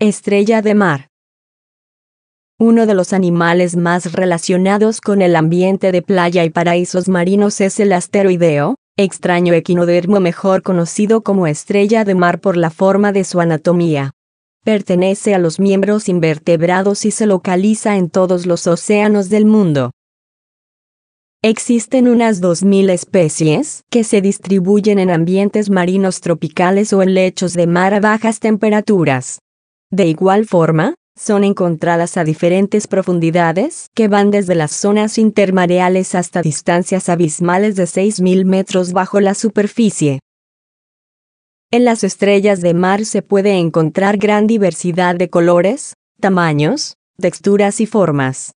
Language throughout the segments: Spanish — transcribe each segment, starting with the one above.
Estrella de mar. Uno de los animales más relacionados con el ambiente de playa y paraísos marinos es el asteroideo, extraño equinodermo mejor conocido como estrella de mar por la forma de su anatomía. Pertenece a los miembros invertebrados y se localiza en todos los océanos del mundo. Existen unas 2.000 especies que se distribuyen en ambientes marinos tropicales o en lechos de mar a bajas temperaturas. De igual forma, son encontradas a diferentes profundidades que van desde las zonas intermareales hasta distancias abismales de 6.000 metros bajo la superficie. En las estrellas de mar se puede encontrar gran diversidad de colores, tamaños, texturas y formas.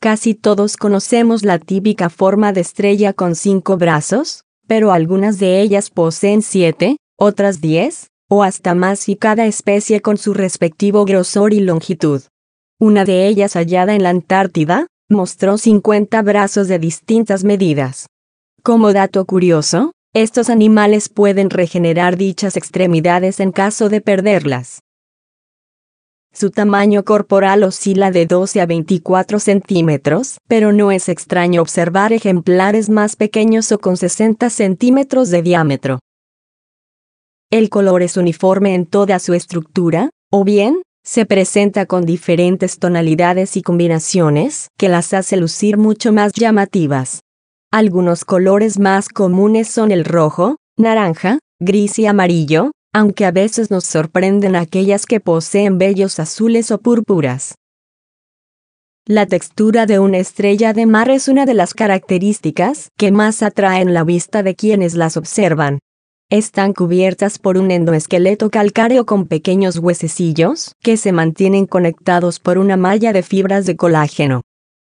Casi todos conocemos la típica forma de estrella con cinco brazos, pero algunas de ellas poseen siete, otras diez, o hasta más y cada especie con su respectivo grosor y longitud. Una de ellas hallada en la Antártida, mostró 50 brazos de distintas medidas. Como dato curioso, estos animales pueden regenerar dichas extremidades en caso de perderlas. Su tamaño corporal oscila de 12 a 24 centímetros, pero no es extraño observar ejemplares más pequeños o con 60 centímetros de diámetro. El color es uniforme en toda su estructura, o bien, se presenta con diferentes tonalidades y combinaciones que las hace lucir mucho más llamativas. Algunos colores más comunes son el rojo, naranja, gris y amarillo, aunque a veces nos sorprenden aquellas que poseen bellos azules o púrpuras. La textura de una estrella de mar es una de las características que más atraen la vista de quienes las observan. Están cubiertas por un endoesqueleto calcáreo con pequeños huesecillos que se mantienen conectados por una malla de fibras de colágeno.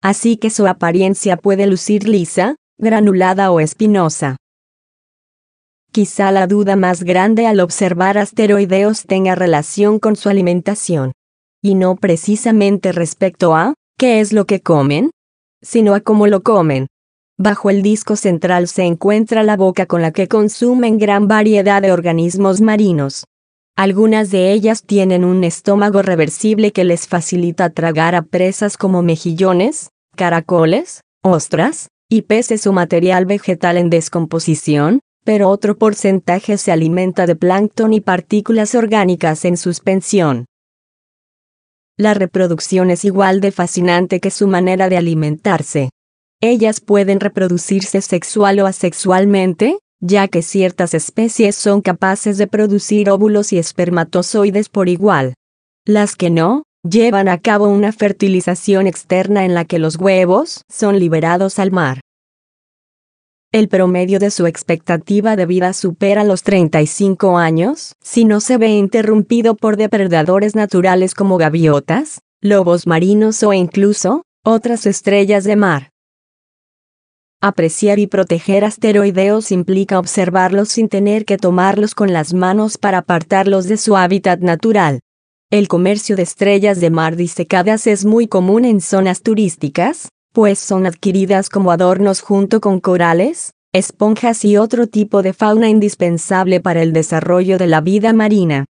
Así que su apariencia puede lucir lisa, granulada o espinosa. Quizá la duda más grande al observar asteroideos tenga relación con su alimentación. Y no precisamente respecto a, ¿qué es lo que comen? Sino a cómo lo comen. Bajo el disco central se encuentra la boca con la que consumen gran variedad de organismos marinos. Algunas de ellas tienen un estómago reversible que les facilita tragar a presas como mejillones, caracoles, ostras, y peces o material vegetal en descomposición, pero otro porcentaje se alimenta de plancton y partículas orgánicas en suspensión. La reproducción es igual de fascinante que su manera de alimentarse. Ellas pueden reproducirse sexual o asexualmente, ya que ciertas especies son capaces de producir óvulos y espermatozoides por igual. Las que no, llevan a cabo una fertilización externa en la que los huevos son liberados al mar. El promedio de su expectativa de vida supera los 35 años, si no se ve interrumpido por depredadores naturales como gaviotas, lobos marinos o incluso, otras estrellas de mar. Apreciar y proteger asteroideos implica observarlos sin tener que tomarlos con las manos para apartarlos de su hábitat natural. El comercio de estrellas de mar disecadas es muy común en zonas turísticas, pues son adquiridas como adornos junto con corales, esponjas y otro tipo de fauna indispensable para el desarrollo de la vida marina.